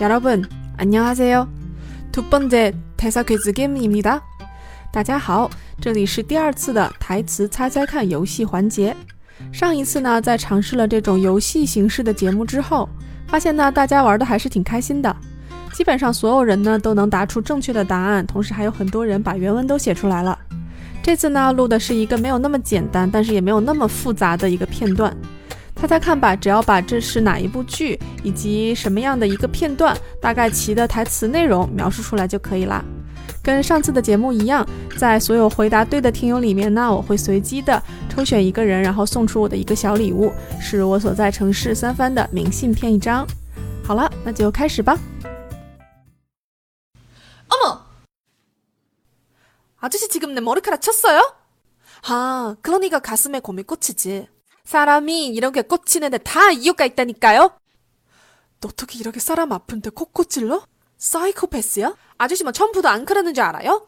여러분 안녕하세요. 두 번째 대사 퀴즈 게임입니다. 大家好，这里是第二次的台词猜猜看游戏环节。上一次呢，在尝试了这种游戏形式的节目之后，发现呢，大家玩的还是挺开心的。基本上所有人呢都能答出正确的答案，同时还有很多人把原文都写出来了。这次呢，录的是一个没有那么简单，但是也没有那么复杂的一个片段。 猜猜看吧，只要把这是哪一部剧以及什么样的一个片段，大概其的台词内容描述出来就可以啦。跟上次的节目一样，在所有回答对的听友里面呢，我会随机的抽选一个人，然后送出我的一个小礼物，是我所在城市三番的明信片一张。好了，那就开始吧。어머아저씨지금내머리카락쳤어요아그러니까가슴에곰이꽂히지 사람이 이렇게 꽂히는데 다 이유가 있다니까요? 너 어떻게 이렇게 사람 아픈데 콕콕 찔러? 사이코패스야? 아저씨 뭐 처음부터 안 그러는 줄 알아요?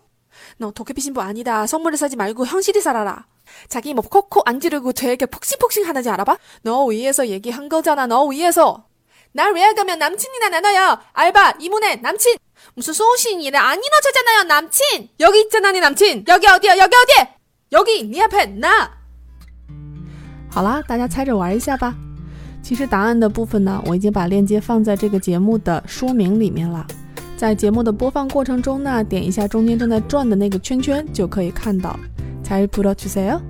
너 도깨비 신부 아니다. 선물을 사지 말고 현실이 살아라. 자기 뭐 콕콕 안 지르고 되게 폭신폭신 하는지 알아봐? 너 위해서 얘기한 거잖아. 너 위해서. 날 외워가면 남친이나 나눠요. 알바, 이모네, 남친. 무슨 소신이래. 안 이뤄져잖아요, 남친. 여기 있잖아, 네 남친. 여기 어디야, 여기 어디? 여기, 네 앞에, 나. 好啦，大家猜着玩一下吧。其实答案的部分呢，我已经把链接放在这个节目的说明里面了。在节目的播放过程中呢，点一下中间正在转的那个圈圈，就可以看到。猜不到去谁哦？